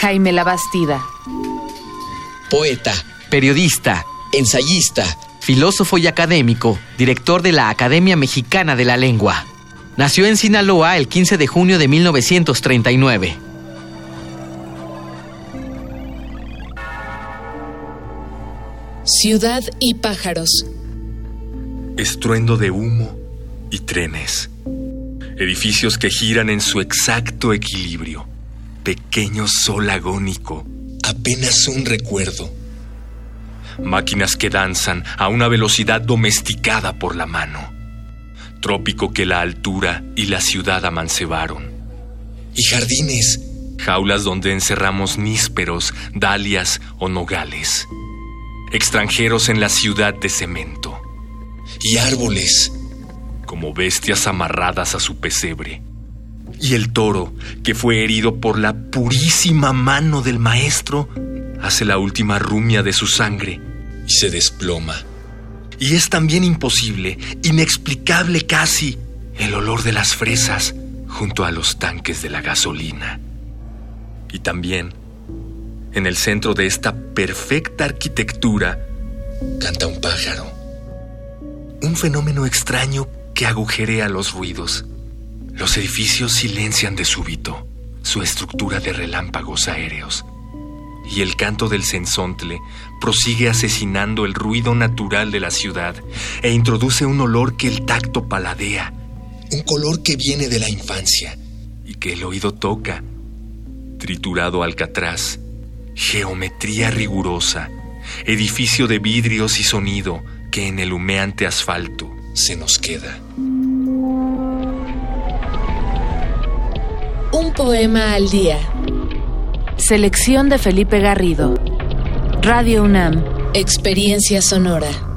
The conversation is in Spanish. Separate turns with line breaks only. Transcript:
Jaime Labastida.
Poeta,
Periodista,
ensayista,
filósofo y académico, director de la Academia Mexicana de la Lengua. Nació en Sinaloa el 15 de junio de 1939.
Ciudad y pájaros.
Estruendo de humo y trenes. Edificios que giran en su exacto equilibrio. Pequeño sol agónico.
apenas un recuerdo.
Máquinas que danzan a una velocidad domesticada por la mano. Trópico que la altura y la ciudad amancebaron.
Y jardines,
Jaulas donde encerramos nísperos, dalias o nogales. Extranjeros en la ciudad de cemento.
y árboles,
como bestias amarradas a su pesebre. Y el toro, que fue herido por la purísima mano del maestro, hace la última rumia de su sangre.
y se desploma.
Y es también imposible, inexplicable casi, el olor de las fresas junto a los tanques de la gasolina. Y también, en el centro de esta perfecta arquitectura,
Canta un pájaro.
un fenómeno extraño que agujerea los ruidos. Los edificios silencian de súbito su estructura de relámpagos aéreos. Y el canto del censontle prosigue asesinando el ruido natural de la ciudad e introduce un olor que el tacto paladea
Un color que viene de la infancia.
y que el oído toca. Triturado alcatraz, geometría rigurosa, edificio de vidrios y sonido que en el humeante asfalto
Se nos queda.
Poema al día.
Selección de Felipe Garrido. Radio UNAM.
Experiencia sonora.